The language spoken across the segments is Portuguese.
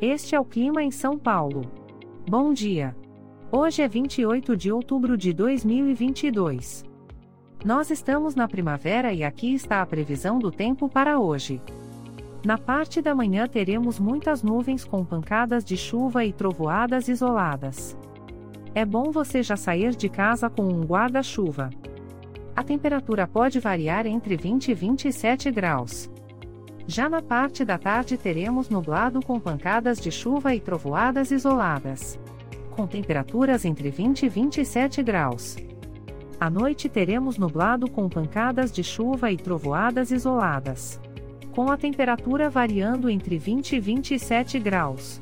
Este é o clima em São Paulo. Bom dia. Hoje é 28 de outubro de 2022. Nós estamos na primavera e aqui está a previsão do tempo para hoje. Na parte da manhã teremos muitas nuvens com pancadas de chuva e trovoadas isoladas. É bom você já sair de casa com um guarda-chuva. A temperatura pode variar entre 20 e 27 graus. Já na parte da tarde teremos nublado com pancadas de chuva e trovoadas isoladas. Com temperaturas entre 20 e 27 graus. À noite teremos nublado com pancadas de chuva e trovoadas isoladas. Com a temperatura variando entre 20 e 27 graus.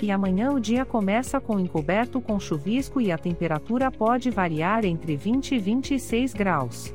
E amanhã o dia começa com encoberto com chuvisco e a temperatura pode variar entre 20 e 26 graus.